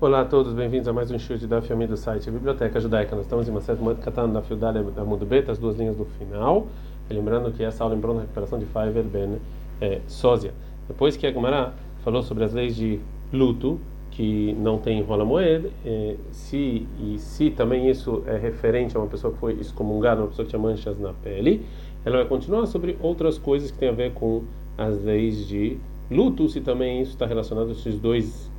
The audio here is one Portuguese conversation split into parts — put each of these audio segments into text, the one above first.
Olá a todos, bem-vindos a mais um show de Daf Yomi do site Biblioteca Judaica. Nós estamos em uma certa moeda catando da Fiudalha da Mundo Beta, as duas linhas do final. Lembrando que essa aula lembrou na recuperação de Faiver Ben é, Sósia. Depois que a Gemara falou sobre as leis de luto, que não tem rola moeda, é, se e se também isso é referente a uma pessoa que foi excomungada, uma pessoa que tinha manchas na pele, ela vai continuar sobre outras coisas que tem a ver com as leis de luto, se também isso está relacionado a esses dois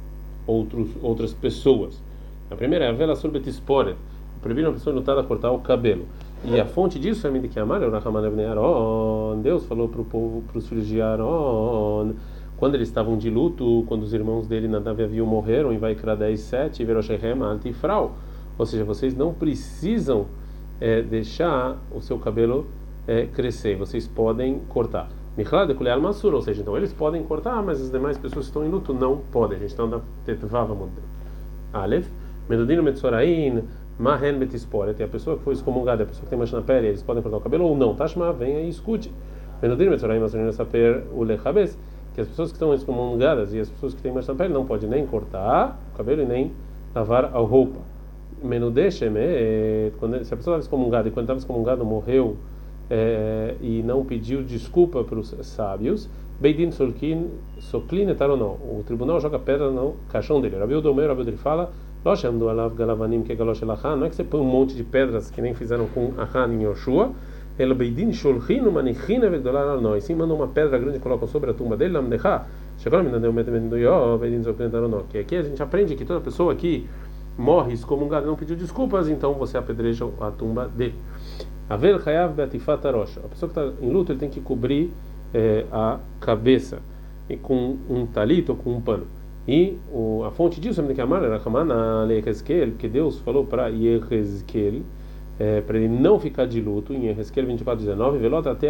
outros outras pessoas. A primeira é a vela sobre tisporet, proibir uma pessoa lutar a cortar o cabelo. E a fonte disso é Midikiamar, o Rahaman Ebnei Aaron. Deus falou para o povo, para os filhos de Aaron, quando eles estavam de luto, quando os irmãos dele Nadav e Aviu morreram, em Vaikra 10, 7, Veroshehem, Altifrau. Ou seja, vocês não precisam é, deixar o seu cabelo é, crescer, vocês podem cortar. Michlad Kuleal Mansur, ou seja, então eles podem cortar, mas as demais pessoas que estão em luto não podem. A gente está na Tetvava. Aleph, Medudino Metzorain, Mahen Betisporet, a pessoa que foi excomungada, a pessoa que tem mancha na pele, eles podem cortar o cabelo ou não. Tashma, venha e escute. Medudino Metzorain, Masurina Saper, Ulechabes, que as pessoas que estão excomungadas e as pessoas que têm mancha na pele não podem nem cortar o cabelo e nem lavar a roupa. Menudesheme, se a pessoa estava excomungada e quando estava excomungada morreu é, e não pediu desculpa para os sábios, Beidin Solkin Soklin não. O tribunal joga pedra no caixão dele. Rabi Odomer, Rabi Odri fala, não é que você põe um monte de pedras que nem fizeram com Ahan em Yoshua, ele Beidin Sholchinu Manichina Vegdolar nós. Sim, manda uma pedra grande e colocam sobre a tumba dele, Lamdecha. Chegou não. Que aqui a gente aprende que toda pessoa que morre excomungada não pediu desculpas, então você apedreja a tumba dele. A pessoa que está em luto ele tem que cobrir é, a cabeça e com um talito ou com um pano. E o, a fonte disso é que a era Hamana Yehezkel, que Deus falou para Yehezkel, é, para ele não ficar de luto, em Yehezkel 24:19, velota até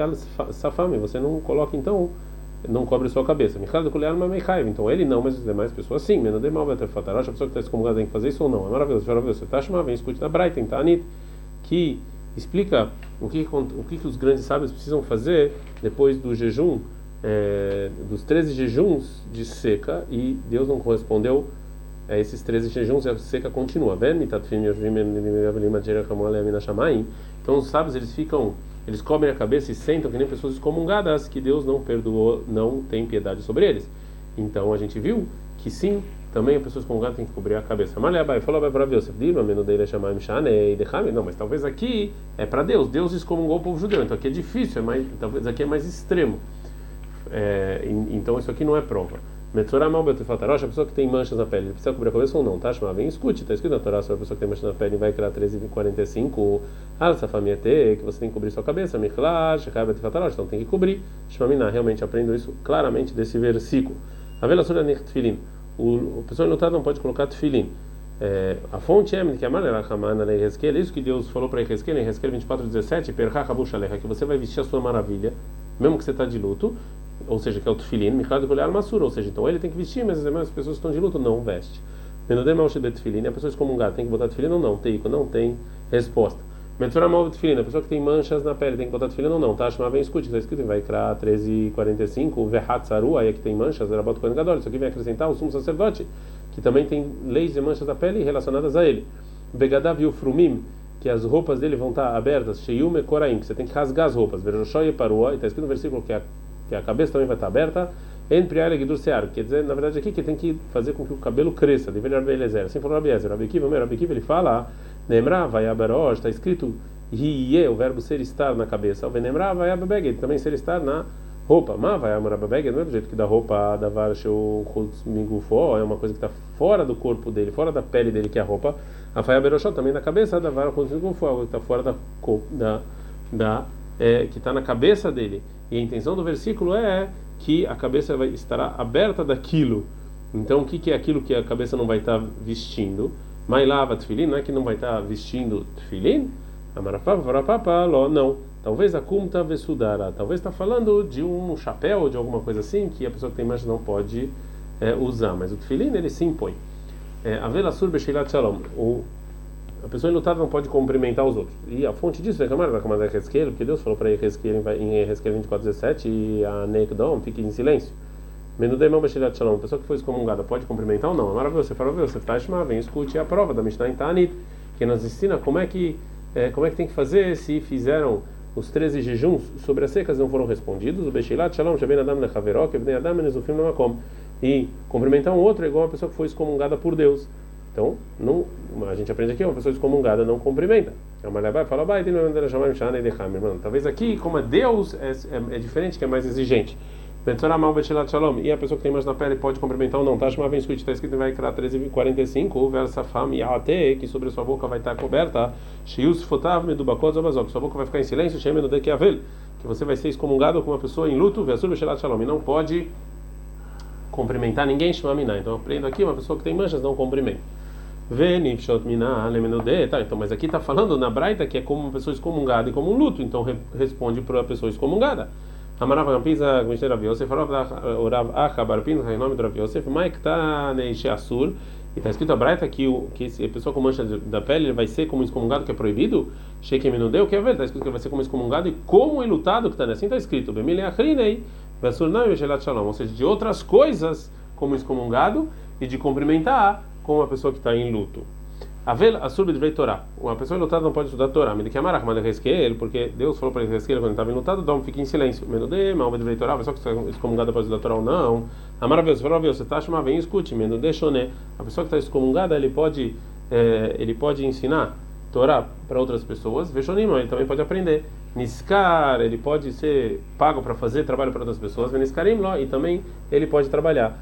Safame, você não coloca então, não cobre sua cabeça. Então ele não, mas as demais pessoas sim. A pessoa que está excomungada tem que fazer isso ou não. É maravilhoso, maravilhoso. Você está chamando, vem escute na Brighton, tá, Anit, que explica o que, o que, os grandes sábios precisam fazer depois do jejum, é, dos 13 jejuns de seca, e Deus não correspondeu a esses 13 jejuns, e a seca continua. Então os sábios eles ficam, eles cobrem a cabeça e sentam que nem pessoas excomungadas, que Deus não perdoou, não tem piedade sobre eles. Então a gente viu que sim, também as pessoas com gato têm que cobrir a cabeça. Maleabai falou para chamar Mishane e Não, mas talvez aqui é para Deus. Deus excomungou o povo judeu. Então aqui é difícil, é mais, talvez aqui é mais extremo. É, então isso aqui não é prova. Metzoramal Betufatarosh, a pessoa que tem manchas na pele, precisa cobrir a cabeça ou não? Tá? Chama, escute, está escrito na Torá sobre a pessoa que tem manchas na pele, vai criar 13,45. Alsa Famiete, que você tem que cobrir sua cabeça. Michlá, Shekha Betufatarosh, então tem que cobrir. Shmamina, realmente aprendo isso claramente desse versículo. A vela sura O, a pessoa enlutada não pode colocar tefilim. É, a fonte é que a maneira é isso que Deus falou para Ezequiel em Ezequiel 24:17, que você vai vestir a sua maravilha, mesmo que você está de luto, ou seja, que é o tefilim, Michad Golear Masur, ou seja, então ele tem que vestir, mas as pessoas que estão de luto não veste. Menodem de a pessoa excomungada tem que botar tefilim ou não? Teiko, não tem resposta. Metzora mal tefilin, a pessoa que tem manchas na pele tem que botar tefilin ou não, tá? Chama bem escute, está escrito em Vaikra 13:45, Vehat Saru, aí é que tem manchas, era bota Gadol. Isso aqui vai acrescentar o sumo sacerdote, que também tem leis de manchas da pele relacionadas a ele. Begadav Frumim, que as roupas dele vão estar abertas, Sheyume Koraim, que você tem que rasgar as roupas. Veroshoy e Parua, e está escrito no versículo que a, que a cabeça também vai estar aberta. En Priale quer dizer, na verdade aqui que tem que fazer com que o cabelo cresça, deveria Rabi Elezer. Assim falou Rabi Ezer. Rabi Kiva, Rabi Kiva, ele fala Nemra, vai aberosh, está escrito Rie, o verbo ser estar na cabeça. Venemra vai abebeg, também ser estar na roupa. Ma vai abebeg, não é do jeito que da roupa da varsheu mingufó, é uma coisa que está fora do corpo dele, fora da pele dele, que é a roupa. A faia beroshó também na cabeça da varsheu mingufó, que está fora da, da, da é, que está na cabeça dele. E a intenção do versículo é que a cabeça vai, estará aberta daquilo. Então, o que, que é aquilo que a cabeça não vai estar tá vestindo? Mailava tefilin, não é que não vai estar vestindo tefilin? Amarapapa, não. Talvez a kumta vesudara. Talvez está falando de um chapéu, de alguma coisa assim, que a pessoa que tem mancha não pode é, usar. Mas o tefilin, ele se impõe. É, a vela sur beshilat shalom. A pessoa enlutada não pode cumprimentar os outros. E a fonte disso é Kamar da Hezkel, porque Deus falou para Hezkel em Hezkel 24:17 e a Nekdom fique em silêncio. Menudemão Bashilat Shalom, pessoa que foi excomungada, pode cumprimentar ou não? É maravilhoso. Você fala, você está vem escute a prova da Mishnah em Tanit, que nos ensina como é que, é, como é que tem que fazer se fizeram os 13 jejuns sobre as secas não foram respondidos. O Beshilat Shalom, Shabem Adam Lechaveró, que Adam Nezufim Namakom. E cumprimentar um outro é igual uma pessoa que foi excomungada por Deus. Então, não, a gente aprende aqui, uma pessoa excomungada não cumprimenta. A Malabai fala, vai, talvez aqui, como é Deus, é, é, é diferente, que é mais exigente. E a pessoa que tem mais na pele pode cumprimentar ou não. Tashma vem escute, está escrito em Vaikra 13:45, o versa fam yate, que sobre sua boca vai estar coberta, shius fotav medubakot zabazok, sua boca vai ficar em silêncio, shemeno de que você vai ser excomungado com uma pessoa em luto, versur beshelat shalom, e não pode cumprimentar ninguém, shmamina. Então eu aprendo aqui, uma pessoa que tem manchas não cumprimenta. Tá, então, mas aqui está falando na Braita que é como uma pessoa excomungada e como um luto, então re responde para a pessoa excomungada. Amarav Rampisa, Gmishnei Rav Yosef, Rav Acha Barpin, em nome do Rav Yosef, Mike tá Neixe Assur, e está escrito a Braita que, o, que a pessoa com mancha da pele vai ser como excomungado que é proibido, Sheikh Menudeu, que é verdade, está escrito que ele vai ser como excomungado e como enlutado que está assim está escrito, Bemile Achrinei, Vasurnai Veshelat Shalom, ou seja, de outras coisas como excomungado e de cumprimentar com uma pessoa que está em luto. Avel asur b'dvrei Torá. Uma pessoa enlutada não pode estudar Torá. Me que amarach manda ele, porque Deus falou para ele quando ele estava enlutado, dom, fique em silêncio. Menudê, mal b'dvrei Torá. A pessoa que está excomungada pode estudar Torá ou não. Amaravilhoso, falou, você está chamando, vem escute. Menudê shoné. A pessoa que está excomungada, ele pode, é, ele pode ensinar Torá para outras pessoas. Veshonim, ele também pode aprender. Niskar, ele pode ser pago para fazer trabalho para outras pessoas. Veniskarim, e também ele pode trabalhar.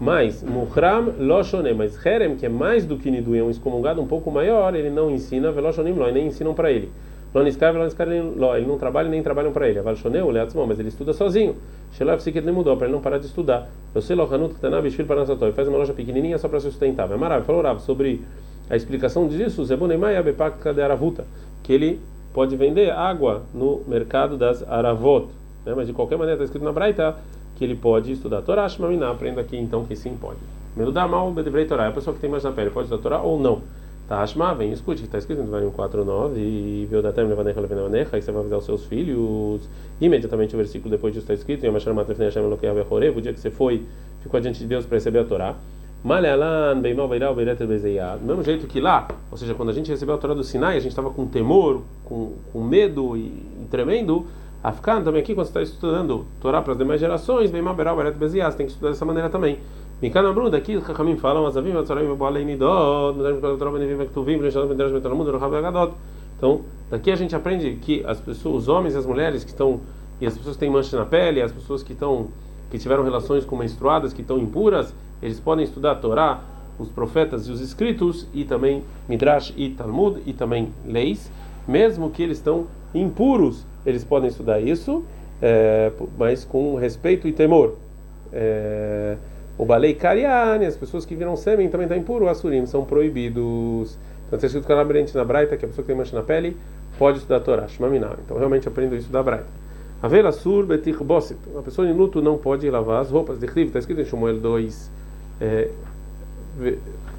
Mas, Muhram Loshonem, mas Herem, que é mais do que Nidu, é um excomungado um pouco maior, ele não ensina Veloshonim Lo, nem ensinam para ele. Loniskar Veloniskar Lo, ele não trabalha nem trabalham para ele. Avalshoneu, Leatzmon, mas ele estuda sozinho. Shelav Siket mudou para ele não parar de estudar. Eu sei Lohanut Ishvil Parnasatoi, faz uma loja pequenininha só para sustentar. É maravilhoso. Falou Rav sobre a explicação disso, Zebunemai Abepak Kaderavuta, que ele pode vender água no mercado das Aravot. Né? Mas de qualquer maneira está escrito na Braita que ele pode estudar Torá, Shmaminá, aprenda aqui então que sim pode. Meludar mal, Bedevrei Torá, é a pessoa que tem mais na pele pode estudar Torá ou não. Tá, Ashma, vem, escute, que está escrito no Varim 4.9, e viu da terra levanecha levanecha, aí você vai avisar os seus filhos. Imediatamente o versículo depois disso está escrito, em Amashar Matrefnei Hashem Elokeav Yahorev, o dia que você foi, ficou diante de Deus para receber a Torá. Malealan, Beimal Beiral, Beiret Do mesmo jeito que lá, ou seja, quando a gente recebeu a Torá do Sinai, a gente estava com temor, com, com medo e, e tremendo. Afkan também aqui, quando você está estudando Torá para as demais gerações, vem Maberal, Beret Bezias, tem que estudar dessa maneira também. Mikana Bruno, daqui os Chachamim falam, Azavim, Atzoraim, Boalei Nidot, Então, daqui a gente aprende que as pessoas, os homens e as mulheres que estão, e as pessoas que têm manchas na pele, as pessoas que estão, que tiveram relações com menstruadas, que estão impuras, eles podem estudar Torá, os profetas e os escritos, e também Midrash e Talmud, e também leis, mesmo que eles estão impuros eles podem estudar isso, é, mas com respeito e temor. É, o balei kariane, as pessoas que viram sêmen também estão impuros, o assurim, são proibidos. Então está escrito claramente na Braita que a pessoa que tem mancha na pele pode estudar a Torá, Shmaminá. Então realmente aprendo isso da Braita. Avela sur betir bosit. Uma pessoa em luto não pode lavar as roupas. Está escrito em Shmuel 2, é,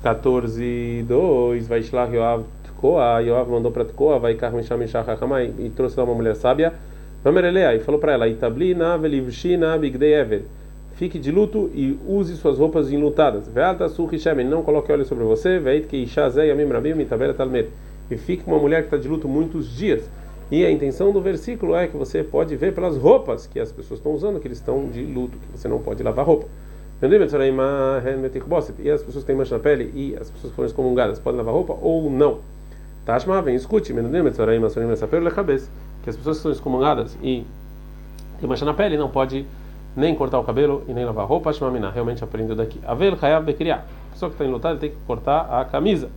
14, 2, vai Shlach Yoav Tekoa, Yoav mandou para Tekoa, vai Karmisham Mishachachamai, e trouxe lá uma mulher sábia, Vamerelea, e falou para ela, Itablina velivshina bigdei ever, fique de luto e use suas roupas enlutadas. Vealta surrishemen, não coloque óleo sobre você, veit que ishazei amim rabim mitabela talmer, e fique uma mulher que está de luto muitos dias. E a intenção do versículo é que você pode ver pelas roupas que as pessoas estão usando, que eles estão de luto, que você não pode lavar roupa. E as pessoas têm mancha na pele e as pessoas foram excomungadas podem lavar roupa ou não? Tashma, vem, escute, que as pessoas que são excomungadas e tem mancha na pele não pode nem cortar o cabelo e nem lavar roupa, Shmamina, realmente aprendeu daqui. Avel Hayav Bekriya, a pessoa que está enlutada tem que cortar a camisa.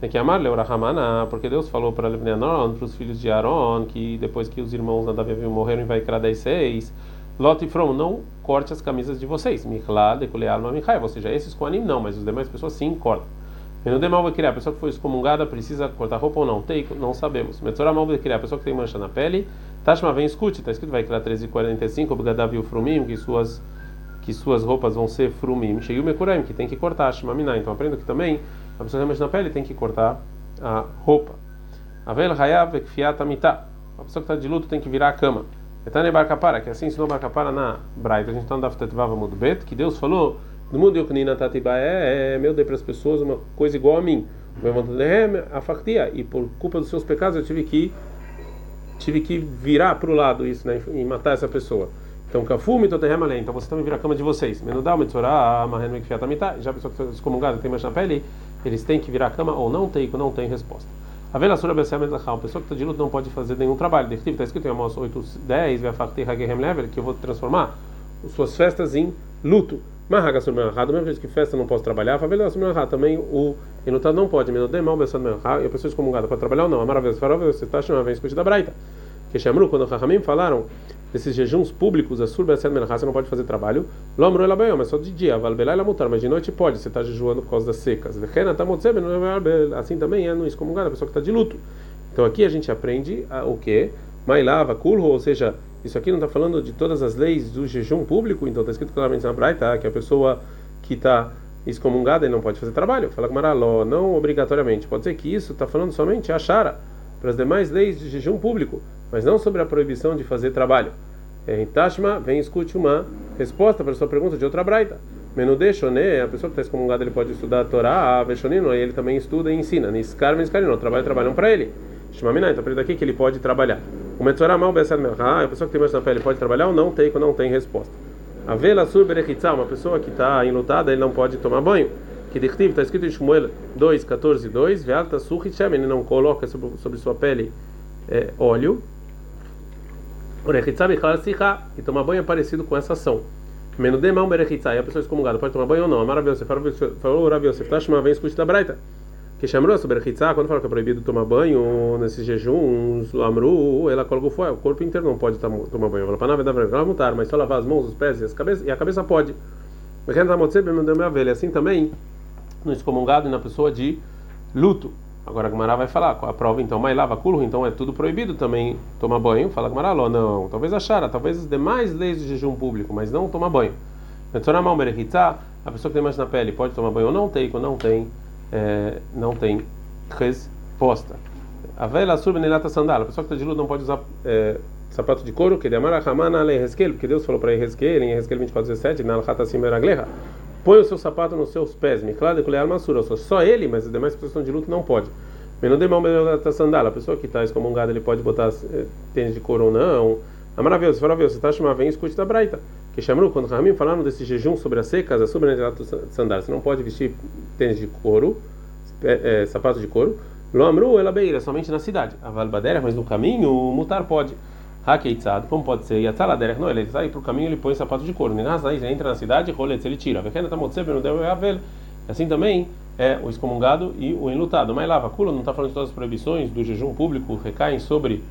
Tem que amar Leurahamana, porque Deus falou para Aaron, para os filhos de Aaron, que depois que os irmãos Nadav e morreram em Vaikra 16, Lot e From, não corte as camisas de vocês. Michla, Dekuleal, Mamichai, ou seja, esses com anim não, mas os demais pessoas sim cortam. Menudê mal criar, a pessoa que foi excomungada precisa cortar roupa ou não? Tem, não sabemos. Metzorah mal criar, a pessoa que tem mancha na pele. Tashma vem escute, está escrito vai criar 1345, Bgadav o frumim, que suas que suas roupas vão ser frumim. Cheio mekuraim, que tem que cortar, shmamina. Então aprendo que também a pessoa que tem mancha na pele tem que cortar a roupa. Avel hayav ekfiat amitá. A pessoa que está de luto tem que virar a cama. Etane Barcapara, que assim ensinou Barcapara na Braita, a gente está no Daftetvava Mudbet, que Deus falou, no mundo Yuknina é, é meu dei para as pessoas uma coisa igual a mim. A factia, e por culpa dos seus pecados eu tive que tive que virar para o lado isso, né, e matar essa pessoa. Então, kafume toterremalém, então você também vira a cama de vocês. Menudal, metzorá, marreno mikfiatamita, já a pessoa que está excomungada tem mais na pele, eles têm que virar a cama ou não tem, não tem resposta. A vela sura becem uma pessoa que está de luto não pode fazer nenhum trabalho. Está escrito em Amos 8, 10, que eu vou transformar suas festas em luto. Marraga o do mesmo jeito que festa não posso trabalhar, favela o também o inutado não pode. Menudem mal pensando no e a pessoa excomungada pode trabalhar ou não. A maravilha, você está chamando, vem escutar da Braita. Que chamou quando o Rahamim falaram desses jejuns públicos, a surba você não pode fazer trabalho. Lomro ela bem, mas só de dia. Valbelá ela mutar, mas de noite pode. Você está jejuando por causa das secas. Assim também é no excomungado, a pessoa que está de luto. Então aqui a gente aprende o que? Mailava, kulho, ou seja, isso aqui não está falando de todas as leis do jejum público, então está escrito claramente na Braita que a pessoa que está excomungada e não pode fazer trabalho. Fala com Maraló, não obrigatoriamente. Pode ser que isso está falando somente a Shara, para as demais leis de jejum público mas não sobre a proibição de fazer trabalho. Em Tashma, vem escute uma resposta para a sua pergunta de outra braita. Menudê Shoné, a pessoa que está excomungada, ele pode estudar a Torá, a Veshonino, e ele também estuda e ensina. Niskar, não, trabalho, trabalham para ele. Shmamina, então daqui que ele pode trabalhar. O Metzorah mal Besad Melchá, a pessoa que tem mais na pele pode trabalhar ou não tem, não tem resposta. A Vela Sur Berechitza, uma pessoa que está enlutada, ele não pode tomar banho. Que Dichtiv, está escrito em Shmuel 2, 14, 2, Vealta Surichem, ele não coloca sobre, sobre sua pele é, óleo e tomar banho é parecido com essa ação. Menudemão berechitzá, e a pessoa excomungada pode tomar banho ou não. Amar Yosef, falou tá chamando, vem escute da Braita. Que chamou sobre berechitzá, quando fala que é proibido tomar banho nesses jejuns, amru, ela coloca o fogo, o corpo inteiro não pode tomar banho. Ela fala, na verdade, mutar, mas só lavar as mãos, os pés e, as cabeças, e a cabeça pode. Assim também, no excomungado e na pessoa de luto. Agora a Gmará vai falar, a prova então, mais lava culo, então é tudo proibido também tomar banho. Fala Gmará, não, talvez a Shara, talvez as demais leis de jejum público, mas não tomar banho. A pessoa que tem mais na pele pode tomar banho ou não tem, quando não tem, é, não tem resposta. A vela surbenelata sandala, a pessoa que está de luz não pode usar é, sapato de couro, que ele amara Hamana le porque Deus falou para Ezequiel em Ezequiel 24:17, na Alhata Simeragleha põe o seu sapato nos seus pés, Miklad e Masura, só ele, mas as demais pessoas de luto não pode. Menodemão da sandala, a pessoa que está excomungada, ele pode botar eh, tênis de couro ou não. A maravilhoso, maravilhoso, você está chamando, vem escute da Braita. Que chamou quando Ramim falaram desse jejum sobre as secas, a sobrenatural sandália, você não pode vestir tênis de couro, é, é, sapato de couro. Lo amru ela beira, somente na cidade. A valbadera, mas no caminho, o mutar pode. Hakeitzad, como pode ser? Yatzaladerech, não, ele sai para o caminho ele põe sapato de couro. Ninasai, ele entra na cidade, roletz, ele tira. Vekena tamotseber, não deu avel. Assim também é o excomungado e o enlutado. Mas lava, Kula não está falando de todas as proibições do jejum público recaem sobre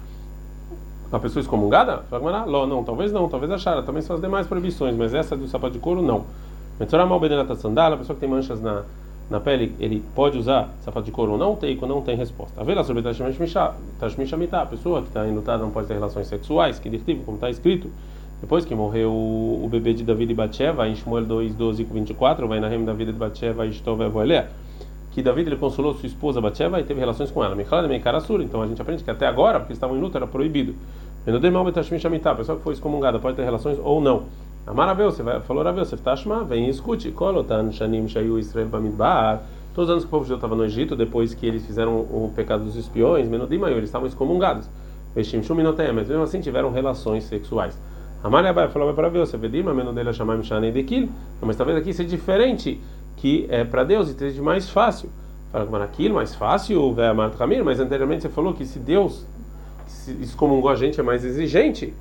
a pessoa excomungada? Ló, não, talvez não, talvez achara. Também são as demais proibições, mas essa do sapato de couro, não. Metzorah mal benelata sandala, a pessoa que tem manchas na na pele ele pode usar sapato de couro ou não quando não tem resposta. A vela sobre Tashmishamita, a pessoa que está enlutada não pode ter relações sexuais, que diretivo, como está escrito, depois que morreu o, bebê de David e Batsheva, em Shmuel 2, 12 e 24, vai na rem da vida de Batsheva e Estovevolea, que David ele consolou sua esposa Batsheva e teve relações com ela. De então a gente aprende que até agora, porque estavam em luta, era proibido. A pessoa que foi excomungada pode ter relações ou não. Amaraveu, você vai, falou Raveu, você Tashma, vem e escute. Todos os anos que o povo judeu estava no Egito, depois que eles fizeram o pecado dos espiões, Menodimayu, eles estavam excomungados. Mas mesmo assim tiveram relações sexuais. Amalia vai falou para ver, você Dekil. Mas talvez aqui seja diferente, que é para Deus e seja mais fácil. Fala aquilo mais fácil, mas anteriormente você falou que se Deus excomungou a gente é mais exigente.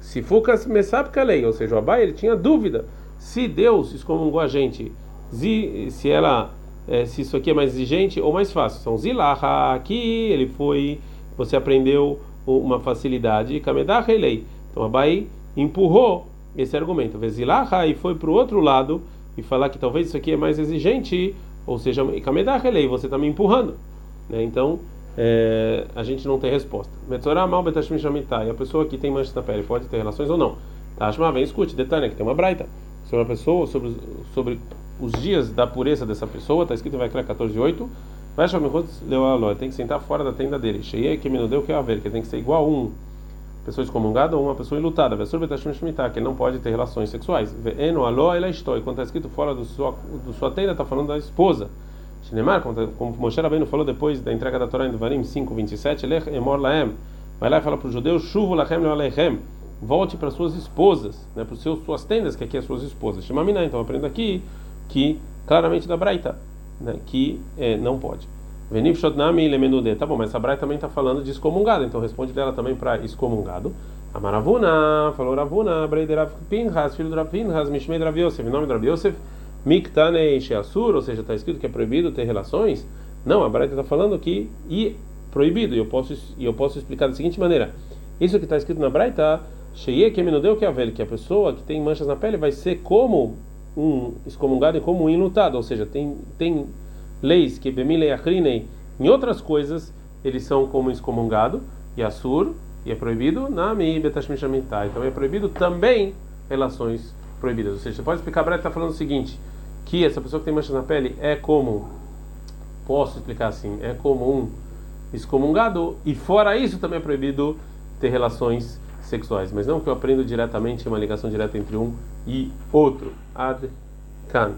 Se Fukas Mesapka lei, ou seja, o Abai ele tinha dúvida se Deus excomungou a gente, se, ela é, se isso aqui é mais exigente ou mais fácil. São Zilaha, aqui ele foi, você aprendeu uma facilidade, Kamedach lei. Então Abai empurrou esse argumento, Vezilaha, e foi para o outro lado e falar que talvez isso aqui é mais exigente, ou seja, lei, você está me empurrando. Né? Então é, a gente não tem resposta. Mal shamitai. A pessoa que tem manchas na pele pode ter relações ou não? Tashma vem escute, detalhe que tem uma braita sobre a pessoa, sobre, sobre os dias da pureza dessa pessoa. Está escrito em Vaikra 14:8. Vai chamar a Tem que sentar fora da tenda dele. Cheia que me deu que a ver, que tem que ser igual um pessoa excomungada ou uma pessoa enlutada, que não pode ter relações sexuais. Eno aló ela estou, quando está escrito fora do sua, do sua tenda, está falando da esposa. Shinemar, como, como Moshe Rabbeinu falou depois da entrega da Torá em Devarim 5, 27, Lech emor laem. Vai lá e fala para os judeus, chuvo lachem lealechem. Volte para suas esposas, né, para os seus suas tendas, que aqui é suas esposas. Shemamina, então aprenda aqui que claramente da Braita, né, que é, não pode. Venif Shodnami Lemenude. Tá bom, mas a Braita também está falando de excomungado, então responde dela também para excomungado. Amaravuna, falou Ravuna, Breiderav Pinhas, filho de Rav Pinhas, Mishmei Rav Yosef, nome de Rav Yosef, Miktanei Sheasur, ou seja, está escrito que é proibido ter relações. Não, a Braita está falando que e proibido, e eu posso, eu posso explicar da seguinte maneira: isso que está escrito na Sheye Kemenudeu que é a velha, que a pessoa que tem manchas na pele vai ser como um excomungado e como um inutado, ou seja, tem, tem leis que bemilei achrinei em outras coisas eles são como excomungado e assur e é proibido na mi betashmishamitai então é proibido também relações proibidas. Ou seja você pode explicar Brett está falando o seguinte que essa pessoa que tem manchas na pele é como posso explicar assim é como um excomungado e fora isso também é proibido ter relações sexuais. Mas não que eu aprendo diretamente uma ligação direta entre um e outro. Ad can